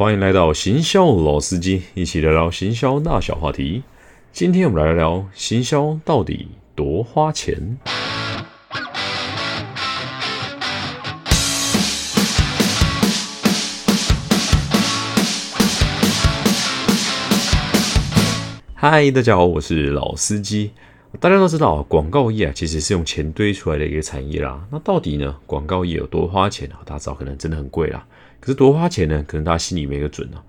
欢迎来到行销老司机，一起聊聊行销大小话题。今天我们来聊聊行销到底多花钱。嗨，大家好，我是老司机。大家都知道，广告业啊，其实是用钱堆出来的一个产业啦。那到底呢，广告业有多花钱啊？大家知道，可能真的很贵啦。可是多花钱呢？可能大家心里没个准啊。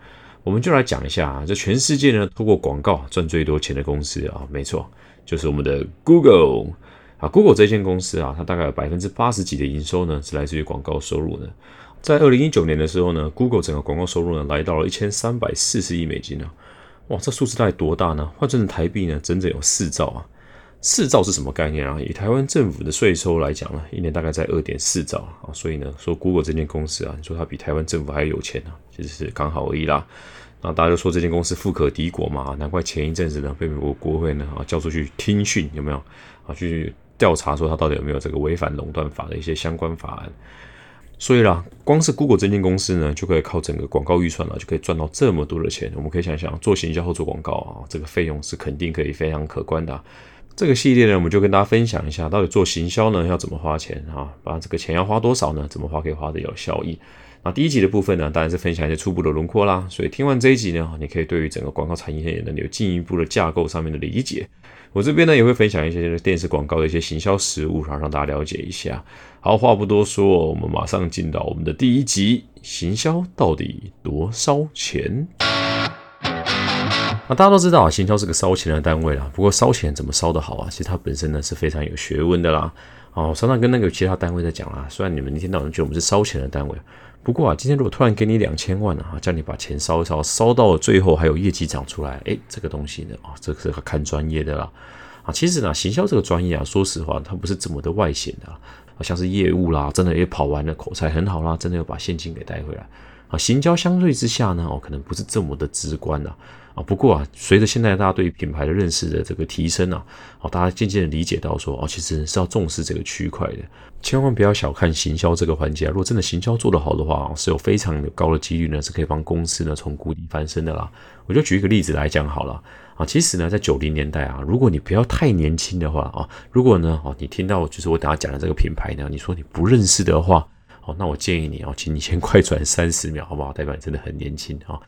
我们就来讲一下啊，这全世界呢，透过广告赚最多钱的公司啊，没错，就是我们的 Google 啊。Google 这间公司啊，它大概有百分之八十几的营收呢，是来自于广告收入的。在二零一九年的时候呢，Google 整个广告收入呢，来到了一千三百四十亿美金啊。哇，这数字大概多大呢？换算成台币呢，整整有四兆啊！四兆是什么概念啊？以台湾政府的税收来讲呢，一年大概在二点四兆啊。所以呢，说 Google 这间公司啊，你说它比台湾政府还有钱啊，其实是刚好而已啦。那大家就说这间公司富可敌国嘛，难怪前一阵子呢，被美国国会呢啊叫出去听讯，有没有啊？去调查说它到底有没有这个违反垄断法的一些相关法案。所以啦，光是 Google 这间公司呢，就可以靠整个广告预算呢，就可以赚到这么多的钱。我们可以想想，做行销或做广告啊，这个费用是肯定可以非常可观的。这个系列呢，我们就跟大家分享一下，到底做行销呢要怎么花钱啊？把这个钱要花多少呢？怎么花可以花的有效益？那第一集的部分呢，当然是分享一些初步的轮廓啦。所以听完这一集呢，你可以对于整个广告产业呢有进一步的架构上面的理解。我这边呢也会分享一些电视广告的一些行销实务，然后让大家了解一下。好，话不多说，我们马上进到我们的第一集：行销到底多烧钱？那大家都知道啊，行销是个烧钱的单位啦。不过烧钱怎么烧得好啊？其实它本身呢是非常有学问的啦。哦，常常跟那个其他单位在讲啊，虽然你们一天到晚觉得我们是烧钱的单位，不过啊，今天如果突然给你两千万啊，叫你把钱烧一烧，烧到最后还有业绩涨出来，哎，这个东西呢，啊，这个是看专业的啦。啊，其实呢，行销这个专业啊，说实话，它不是这么的外显的，啊，像是业务啦，真的也跑完了，口才很好啦，真的要把现金给带回来。啊，行销相对之下呢，哦，可能不是这么的直观的。啊，不过啊，随着现在大家对于品牌的认识的这个提升啊，哦，大家渐渐的理解到说，哦，其实是要重视这个区块的，千万不要小看行销这个环节啊。如果真的行销做得好的话，是有非常高的几率呢，是可以帮公司呢从谷底翻身的啦。我就举一个例子来讲好了啊，其实呢，在九零年代啊，如果你不要太年轻的话啊，如果呢，哦，你听到就是我等下讲的这个品牌呢，你说你不认识的话，那我建议你哦，请你先快转三十秒，好不好？代表你真的很年轻啊。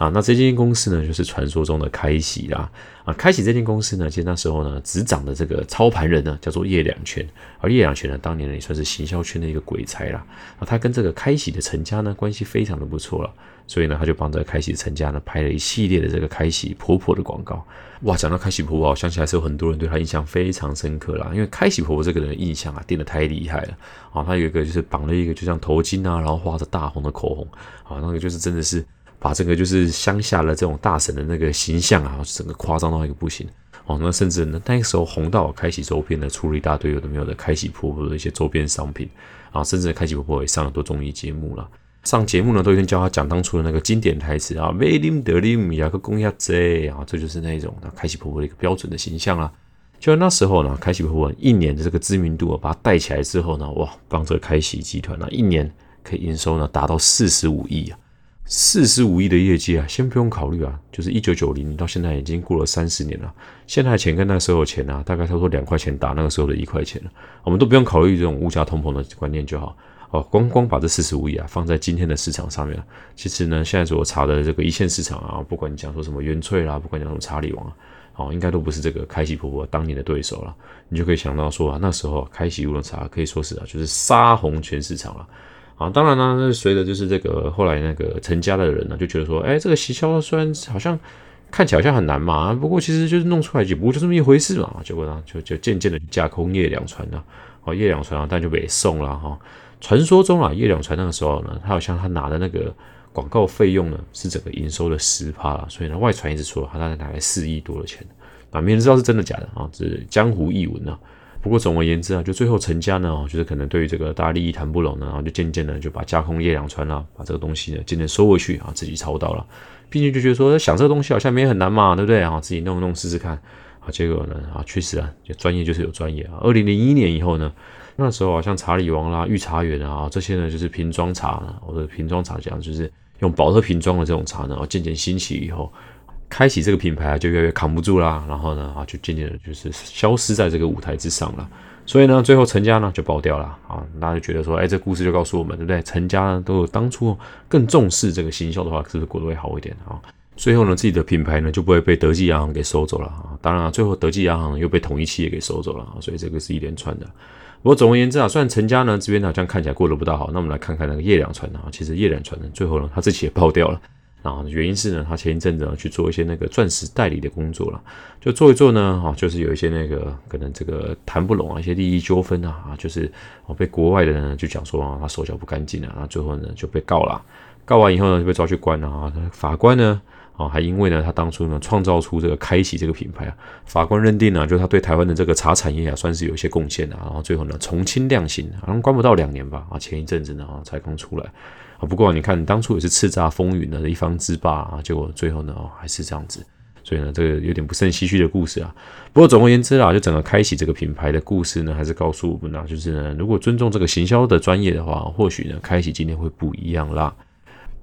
啊，那这间公司呢，就是传说中的开喜啦。啊，开喜这间公司呢，其实那时候呢，执掌的这个操盘人呢，叫做叶两全。而叶两全呢，当年呢，也算是行销圈的一个鬼才啦。啊，他跟这个开喜的陈家呢，关系非常的不错了。所以呢，他就帮这个开喜陈家呢，拍了一系列的这个开喜婆婆的广告。哇，讲到开喜婆婆，我想起来是有很多人对她印象非常深刻啦。因为开喜婆婆这个人的印象啊，定的太厉害了。啊，她有一个就是绑了一个就像头巾啊，然后画着大红的口红。啊，那个就是真的是。把这个就是乡下的这种大神的那个形象啊，整个夸张到一个不行哦。那甚至呢，那个时候红到开启周边呢，出了一大堆有的没有的开启婆婆的一些周边商品啊，甚至开启婆婆也上了多综艺节目了。上节目呢，都已经教他讲当初的那个经典台词啊，威林德林雅克公亚贼啊，这就是那种开启婆婆的一个标准的形象啊。就那时候呢，开启婆婆一年的这个知名度啊，把它带起来之后呢，哇，帮这个开启集团呢，一年可以营收呢达到四十五亿啊。四十五亿的业绩啊，先不用考虑啊，就是一九九零到现在已经过了三十年了，现在的钱跟那时候的钱啊，大概差不多两块钱打那个时候的一块钱了，我们都不用考虑这种物价通膨的观念就好。哦，光光把这四十五亿啊放在今天的市场上面，其实呢，现在所查的这个一线市场啊，不管你讲说什么元翠啦，不管讲什么查理王啊，哦，应该都不是这个开禧婆婆当年的对手了，你就可以想到说啊，那时候开禧乌龙茶可以说是啊，就是杀红全市场了。啊，啊当然呢，那随着就是这个后来那个成家的人呢，就觉得说，哎，这个洗销虽然好像看起来好像很难嘛，不过其实就是弄出来就不就这么一回事嘛。结果呢，就就渐渐的架空叶两船了。哦，叶两船啊，但就被送了哈。传说中啊，叶两船那个时候呢，他好像他拿的那个广告费用呢，是整个营收的十趴了。所以呢，外传一直说他大概拿来四亿多的钱啊，没人知道是真的假的啊，这是江湖异闻啊。不过总而言之啊，就最后成家呢，就是可能对于这个大家利益谈不拢呢，然后就渐渐的就把架空叶两川啦，把这个东西呢渐渐收回去啊，自己操刀了，毕竟就觉得说想这个东西好像没很难嘛，对不对啊？自己弄弄试试看啊，结果呢啊，确实啊，就专业就是有专业啊。二零零一年以后呢，那时候啊，像查理王啦、御茶园啊这些呢，就是瓶装茶，或者瓶装茶这样，就是用保特瓶装的这种茶呢，啊，渐渐兴起以后，开启这个品牌啊，就越来越扛不住啦。然后呢，啊，就渐渐的就是消失在这个舞台之上了。所以呢，最后陈家呢就爆掉了啊。大家就觉得说，哎，这故事就告诉我们，对不对？陈家呢都有当初更重视这个行销的话，是不是过得会好一点啊？最后呢，自己的品牌呢就不会被德记洋行给收走了啊。当然啊，最后德记洋行又被统一企业给收走了啊。所以这个是一连串的。不过总而言之啊，虽然陈家呢这边好像看起来过得不大好，那我们来看看那个叶良传啊，其实叶良传呢最后呢他自己也爆掉了，然后原因是呢他前一阵子去做一些那个钻石代理的工作了，就做一做呢啊，就是有一些那个可能这个谈不拢啊，一些利益纠纷啊啊，就是哦被国外的人就讲说啊他手脚不干净啊，然后最后呢就被告了，告完以后呢就被抓去关了啊，法官呢。啊，还因为呢，他当初呢创造出这个开启这个品牌啊，法官认定呢，就他对台湾的这个茶产业啊，算是有一些贡献的。然后最后呢，从轻量刑，好像关不到两年吧。啊，前一阵子呢，啊，才刚出来。啊，不过你看，当初也是叱咤风云的一方之霸啊，结果最后呢，还是这样子。所以呢，这个有点不胜唏嘘的故事啊。不过总而言之啊，就整个开启这个品牌的故事呢，还是告诉我们啊，就是呢，如果尊重这个行销的专业的话，或许呢，开启今天会不一样啦。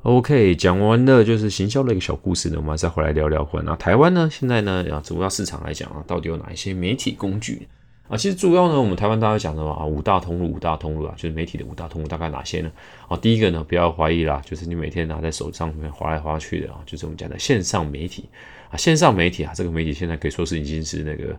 OK，讲完了就是行销的一个小故事呢，我们再回来聊聊。那台湾呢，现在呢，啊，主要市场来讲啊，到底有哪一些媒体工具啊？其实主要呢，我们台湾大家讲的嘛，啊，五大通路，五大通路啊，就是媒体的五大通路，大概哪些呢？啊，第一个呢，不要怀疑啦，就是你每天拿在手上面划来划去的啊，就是我们讲的线上媒体啊，线上媒体啊，这个媒体现在可以说是已经是那个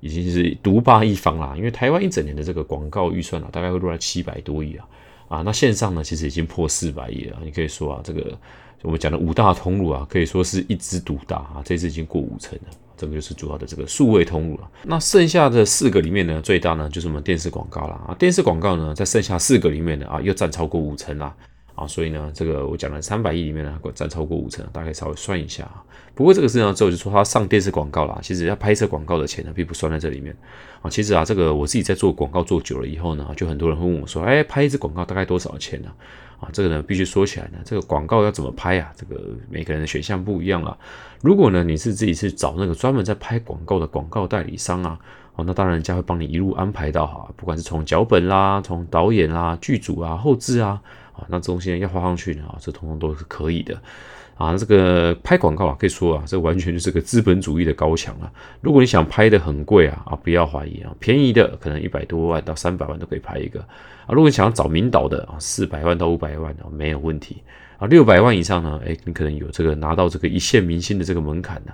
已经是独霸一方啦，因为台湾一整年的这个广告预算啊，大概会落在七百多亿啊。啊，那线上呢，其实已经破四百亿了。你可以说啊，这个我们讲的五大通路啊，可以说是一枝独大啊，这次已经过五成了。这个就是主要的这个数位通路了。那剩下的四个里面呢，最大呢就是我们电视广告了啊。电视广告呢，在剩下四个里面呢啊，又占超过五成了。啊，所以呢，这个我讲了三百亿里面呢，占超过五成，大概稍微算一下啊。不过这个事情之后就说他上电视广告啦，其实要拍摄广告的钱呢，并不算在这里面啊。其实啊，这个我自己在做广告做久了以后呢，就很多人会问我说，哎，拍一支广告大概多少钱呢？啊，这个呢必须说起来呢，这个广告要怎么拍啊？这个每个人的选项不一样了。如果呢你是自己是找那个专门在拍广告的广告代理商啊，哦，那当然人家会帮你一路安排到好，不管是从脚本啦，从导演啦、剧组啊、后置啊。啊那这东西要花上去呢啊，这通通都是可以的啊。这个拍广告啊，可以说啊，这完全就是个资本主义的高墙啊。如果你想拍的很贵啊啊，不要怀疑啊，便宜的可能一百多万到三百万都可以拍一个啊。如果你想要找名导的啊，四百万到五百万的没有问题啊。六百万以上呢，哎，你可能有这个拿到这个一线明星的这个门槛的。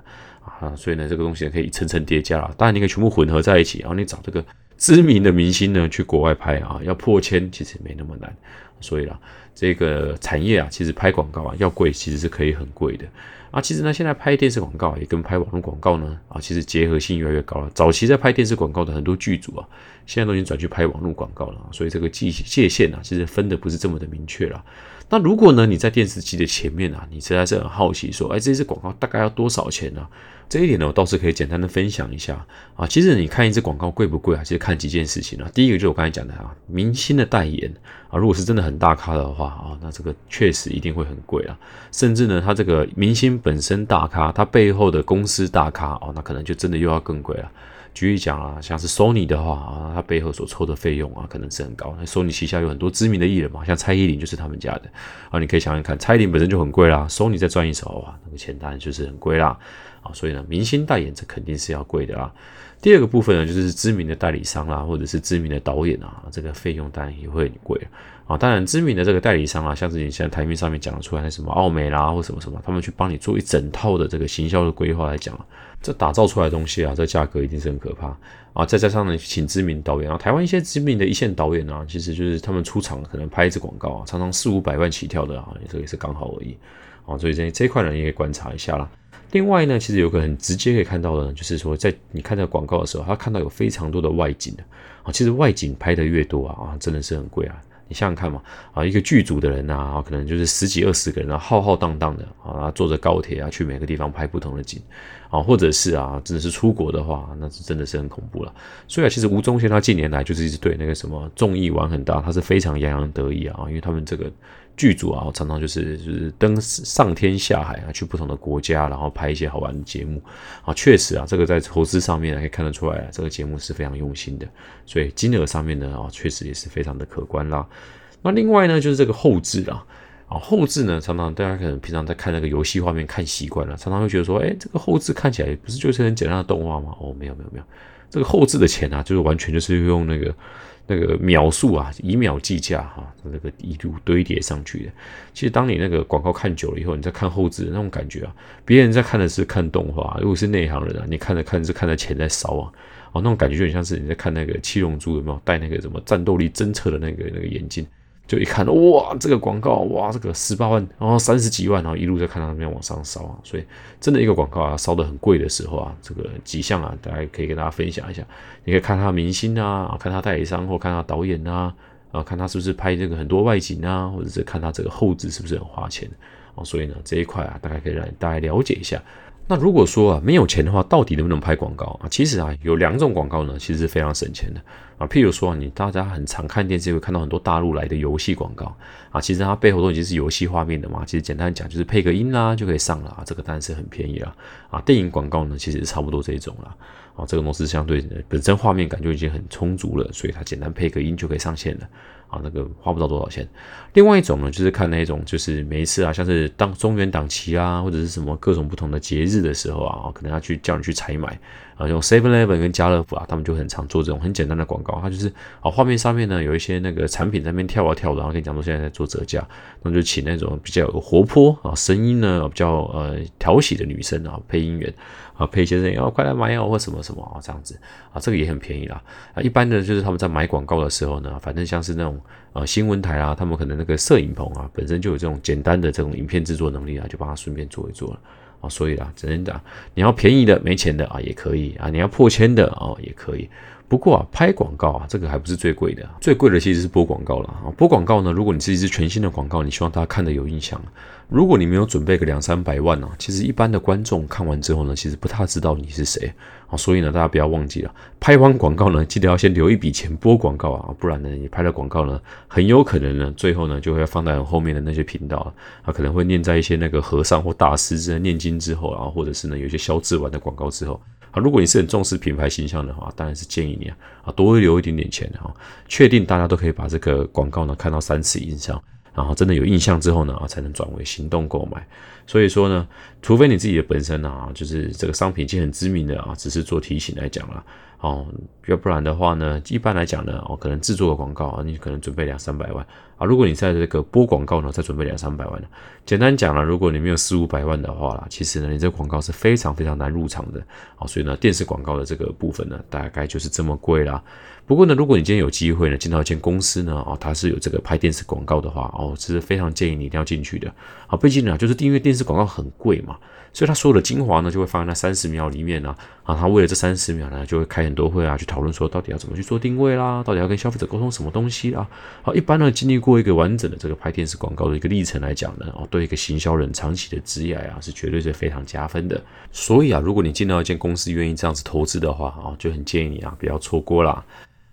啊所以呢，这个东西可以层层叠加了。当然，你可以全部混合在一起，然后你找这个知名的明星呢去国外拍啊，要破千其实没那么难。所以啦，这个产业啊，其实拍广告啊要贵，其实是可以很贵的啊。其实呢，现在拍电视广告也跟拍网络广告呢啊，其实结合性越来越高了。早期在拍电视广告的很多剧组啊，现在都已经转去拍网络广告了，所以这个界界限啊，其实分的不是这么的明确了。那如果呢，你在电视机的前面啊，你实在是很好奇，说，哎，这支广告大概要多少钱呢？这一点呢，我倒是可以简单的分享一下啊。其实你看一支广告贵不贵啊？其实看几件事情啊。第一个就是我刚才讲的啊，明星的代言啊，如果是真的很大咖的话啊，那这个确实一定会很贵啊。甚至呢，他这个明星本身大咖，他背后的公司大咖哦，那可能就真的又要更贵了。举例讲啊，像是 Sony 的话啊，它背后所抽的费用啊，可能是很高。那 Sony 旗下有很多知名的艺人嘛，像蔡依林就是他们家的啊。你可以想想看，蔡依林本身就很贵啦，Sony 再赚一手哇，那个钱当然就是很贵啦所以呢，明星代言这肯定是要贵的啦。第二个部分呢，就是知名的代理商啦，或者是知名的导演啊，这个费用当然也会很贵啊。当然，知名的这个代理商啊，像是你现在台面上面讲得出来的什么奥美啦，或什么什么，他们去帮你做一整套的这个行销的规划来讲。这打造出来的东西啊，这价格一定是很可怕啊！再加上呢，请知名导演啊，台湾一些知名的一线导演啊，其实就是他们出场可能拍一次广告啊，常常四五百万起跳的啊，这个也是刚好而已啊。所以这这一块呢，也可以观察一下啦。另外呢，其实有个很直接可以看到的，就是说在你看到广告的时候，他看到有非常多的外景的啊，其实外景拍的越多啊，啊，真的是很贵啊。你想想看嘛，啊，一个剧组的人呐，可能就是十几二十个人啊，浩浩荡荡的啊，坐着高铁啊，去每个地方拍不同的景啊，或者是啊，真的是出国的话，那是真的是很恐怖了。所以啊，其实吴宗宪他近年来就是一直对那个什么综艺玩很大，他是非常洋洋得意啊，因为他们这个。剧组啊，常常就是就是登上天下海啊，去不同的国家，然后拍一些好玩的节目啊。确实啊，这个在投资上面可以看得出来，这个节目是非常用心的，所以金额上面呢啊，确实也是非常的可观啦。那另外呢，就是这个后置啊，啊，后置呢，常常大家可能平常在看那个游戏画面看习惯了，常常会觉得说，哎，这个后置看起来不是就是很简单的动画吗？哦，没有没有没有，这个后置的钱啊，就是完全就是用那个那个秒数啊，以秒计价哈，那个一路堆叠上去的。其实当你那个广告看久了以后，你再看后置的那种感觉啊，别人在看的是看动画，如果是内行人啊，你看着看是看着钱在烧啊，哦，那种感觉就很像是你在看那个七龙珠有没有戴那个什么战斗力侦测的那个那个眼镜。就一看，哇，这个广告，哇，这个十八万，然后三十几万，然后一路在看到那边往上烧啊，所以真的一个广告啊，烧的很贵的时候啊，这个几项啊，大家可以跟大家分享一下。你可以看他明星啊，看他代理商或看他导演啊，啊，看他是不是拍这个很多外景啊，或者是看他这个后置是不是很花钱啊。所以呢，这一块啊，大概可以让大家了解一下。那如果说啊没有钱的话，到底能不能拍广告啊？其实啊有两种广告呢，其实是非常省钱的啊。譬如说你大家很常看电视会看到很多大陆来的游戏广告啊，其实它背后都已经是游戏画面的嘛。其实简单讲就是配个音啦就可以上了啊，这个当然是很便宜了啊。电影广告呢其实是差不多这种了啊，这个公司相对本身画面感就已经很充足了，所以它简单配个音就可以上线了。啊，那个花不到多少钱。另外一种呢，就是看那种，就是每一次啊，像是当中元档期啊，或者是什么各种不同的节日的时候啊，可能要去叫你去采买啊，用 Seven Eleven 跟家乐福啊，他们就很常做这种很简单的广告。它就是啊，画面上面呢有一些那个产品在那边跳啊跳的，然后跟你讲说现在在做折价，那就请那种比较活泼啊，声音呢比较呃调喜的女生啊配音员。啊，配先生要快来买哦，或什么什么啊，这样子啊，这个也很便宜啦。啊，一般的就是他们在买广告的时候呢，反正像是那种呃新闻台啊，他们可能那个摄影棚啊，本身就有这种简单的这种影片制作能力啊，就帮他顺便做一做了啊。所以啦，只能讲你要便宜的没钱的啊也可以啊，你要破千的哦也可以。不过啊，拍广告啊，这个还不是最贵的，最贵的其实是播广告了啊。播广告呢，如果你是一支全新的广告，你希望大家看的有印象，如果你没有准备个两三百万呢，其实一般的观众看完之后呢，其实不太知道你是谁啊。所以呢，大家不要忘记了，拍完广告呢，记得要先留一笔钱播广告啊，不然呢，你拍了广告呢，很有可能呢，最后呢，就会放在后面的那些频道啊，可能会念在一些那个和尚或大师在念经之后啊，或者是呢，有一些消字完的广告之后。如果你是很重视品牌形象的话，当然是建议你啊，多留一点点钱哈，确定大家都可以把这个广告呢看到三次以上，然后真的有印象之后呢，才能转为行动购买。所以说呢，除非你自己的本身呢，就是这个商品已经很知名的啊，只是做提醒来讲了。哦，要不然的话呢，一般来讲呢，哦，可能制作个广告啊，你可能准备两三百万啊。如果你在这个播广告呢，再准备两三百万呢。简单讲了，如果你没有四五百万的话啦，其实呢，你这个广告是非常非常难入场的啊。所以呢，电视广告的这个部分呢，大概就是这么贵啦。不过呢，如果你今天有机会呢，进到一间公司呢，哦，它是有这个拍电视广告的话，哦，是非常建议你一定要进去的啊。毕竟呢，就是订阅电视广告很贵嘛。所以，他所有的精华呢，就会放在那三十秒里面呢。啊，他为了这三十秒呢，就会开很多会啊，去讨论说到底要怎么去做定位啦，到底要跟消费者沟通什么东西啦。好，一般呢，经历过一个完整的这个拍电视广告的一个历程来讲呢，哦，对一个行销人长期的职业啊，是绝对是非常加分的。所以啊，如果你见到一间公司愿意这样子投资的话啊，就很建议你啊，不要错过啦。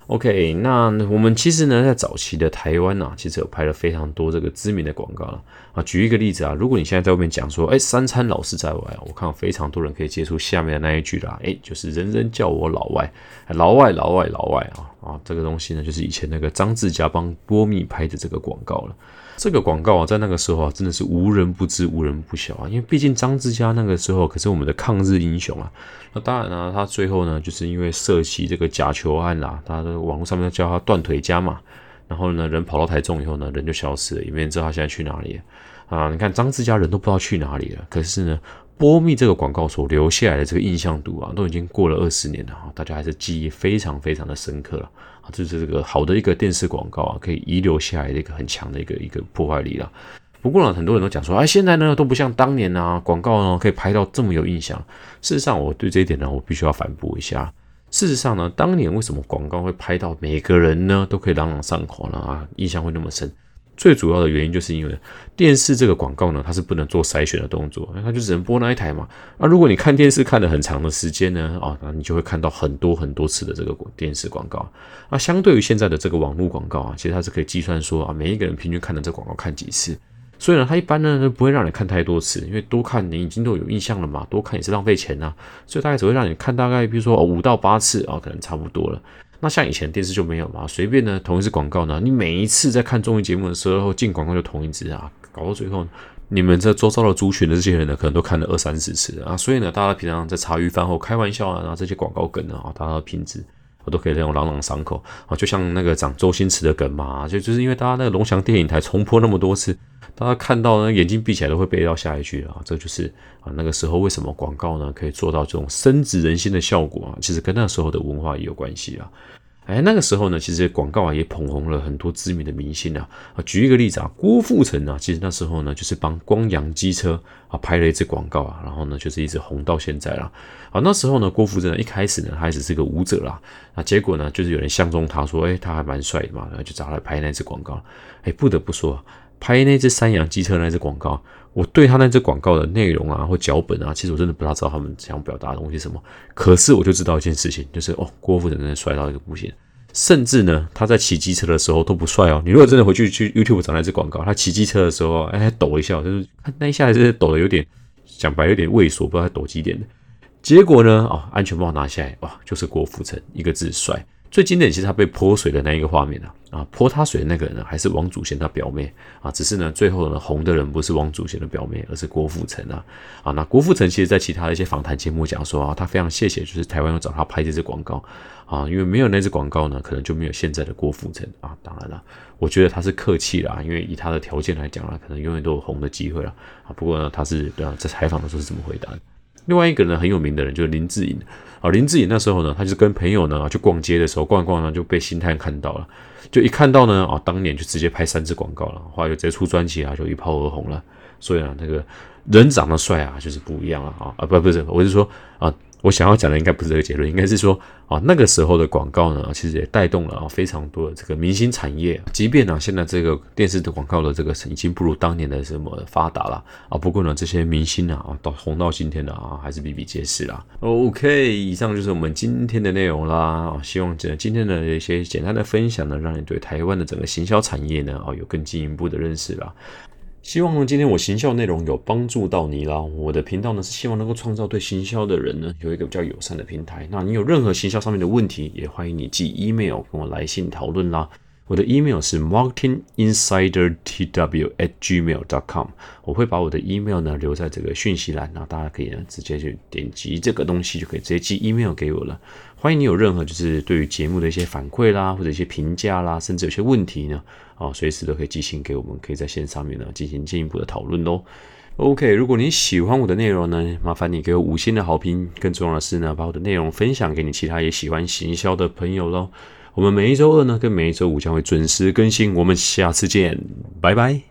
OK，那我们其实呢，在早期的台湾呢，其实有拍了非常多这个知名的广告了啊。举一个例子啊，如果你现在在外面讲说，哎，三餐老是在外，我看到非常多人可以接触下面的那一句啦，哎，就是人人叫我老外，老外老外老外啊啊，这个东西呢，就是以前那个张志佳帮波蜜拍的这个广告了。这个广告啊，在那个时候啊，真的是无人不知、无人不晓啊。因为毕竟张志佳那个时候可是我们的抗日英雄啊。那当然呢，他最后呢，就是因为涉及这个假球案啦，他的网络上面叫他断腿家嘛。然后呢，人跑到台中以后呢，人就消失了，也没人知道他现在去哪里啊。你看张志佳人都不知道去哪里了，可是呢，波蜜这个广告所留下来的这个印象度啊，都已经过了二十年了啊，大家还是记忆非常非常的深刻了。啊，这是这个好的一个电视广告啊，可以遗留下来的一个很强的一个一个破坏力了。不过呢，很多人都讲说，哎，现在呢都不像当年啊，广告呢可以拍到这么有印象。事实上，我对这一点呢，我必须要反驳一下。事实上呢，当年为什么广告会拍到每个人呢都可以朗朗上口呢？啊，印象会那么深？最主要的原因就是因为电视这个广告呢，它是不能做筛选的动作，它就只能播那一台嘛。那如果你看电视看了很长的时间呢，啊，那你就会看到很多很多次的这个电视广告。那相对于现在的这个网络广告啊，其实它是可以计算说啊，每一个人平均看的这广告看几次。所以呢，它一般呢不会让你看太多次，因为多看你已经都有印象了嘛，多看也是浪费钱呐。所以大概只会让你看大概比如说五到八次啊，可能差不多了。那像以前电视就没有嘛，随便呢同一支广告呢，你每一次在看综艺节目的时候进广告就同一支啊，搞到最后，你们这周遭的族群的这些人呢，可能都看了二三十次啊。所以呢，大家平常在茶余饭后开玩笑啊，然后这些广告梗啊，大家的品质。我都可以那种朗朗上口啊，就像那个讲周星驰的梗嘛，就就是因为大家那个龙翔电影台重播那么多次，大家看到呢眼睛闭起来都会背到下一句啊，这就是啊那个时候为什么广告呢可以做到这种深植人心的效果啊，其实跟那时候的文化也有关系啊。哎，那个时候呢，其实广告啊也捧红了很多知名的明星啊。啊，举一个例子啊，郭富城啊，其实那时候呢就是帮光阳机车啊拍了一支广告啊，然后呢就是一直红到现在了。啊，那时候呢，郭富城一开始呢，他只是个舞者啦。啊，结果呢，就是有人相中他说，哎，他还蛮帅的嘛，然后就找他拍那支广告。哎，不得不说，拍那支三洋机车那支广告。我对他那支广告的内容啊，或脚本啊，其实我真的不大知道他们想表达的东西什么。可是我就知道一件事情，就是哦，郭富城真的帅到一个不行。甚至呢，他在骑机车的时候都不帅哦。你如果真的回去去 YouTube 找那支广告，他骑机车的时候，哎，抖一下，就是那一下就是抖的有点，讲白有点畏缩，不知道他抖几点的。结果呢，哦，安全帽拿下来，哇，就是郭富城一个字帅。最经典其实他被泼水的那一个画面啊，啊，泼他水的那个人呢，还是王祖贤他表妹啊，只是呢，最后呢，红的人不是王祖贤的表妹，而是郭富城啊，啊，那郭富城其实在其他的一些访谈节目讲说啊，他非常谢谢，就是台湾要找他拍这支广告啊，因为没有那支广告呢，可能就没有现在的郭富城啊。当然了，我觉得他是客气啦，因为以他的条件来讲啊，可能永远都有红的机会了啊。不过呢，他是对啊，在采访的时候是这么回答的。另外一个人很有名的人就是林志颖啊，林志颖那时候呢，他就跟朋友呢去逛街的时候，逛逛呢就被星探看到了，就一看到呢啊，当年就直接拍三支广告了，后来就直接出专辑啊，就一炮而红了。所以啊，那个人长得帅啊，就是不一样了啊啊不不是，我是说啊。我想要讲的应该不是这个结论，应该是说啊，那个时候的广告呢，其实也带动了啊非常多的这个明星产业。即便呢，现在这个电视的广告的这个已经不如当年的什么发达了啊，不过呢，这些明星啊到红到今天的啊，还是比比皆是啦。OK，以上就是我们今天的内容啦，希望这今天的一些简单的分享呢，让你对台湾的整个行销产业呢啊有更进一步的认识啦。希望呢，今天我行销内容有帮助到你啦。我的频道呢是希望能够创造对行销的人呢有一个比较友善的平台。那你有任何行销上面的问题，也欢迎你寄 email 跟我来信讨论啦。我的 email 是 marketinginsidertw@gmail.com，我会把我的 email 呢留在这个讯息栏，然后大家可以呢直接去点击这个东西，就可以直接寄 email 给我了。欢迎你有任何就是对于节目的一些反馈啦，或者一些评价啦，甚至有些问题呢，啊，随时都可以寄信给我们，可以在线上面呢进行进一步的讨论喽。OK，如果你喜欢我的内容呢，麻烦你给我五星的好评，更重要的是呢，把我的内容分享给你其他也喜欢行销的朋友喽。我们每一周二呢，跟每一周五将会准时更新，我们下次见，拜拜。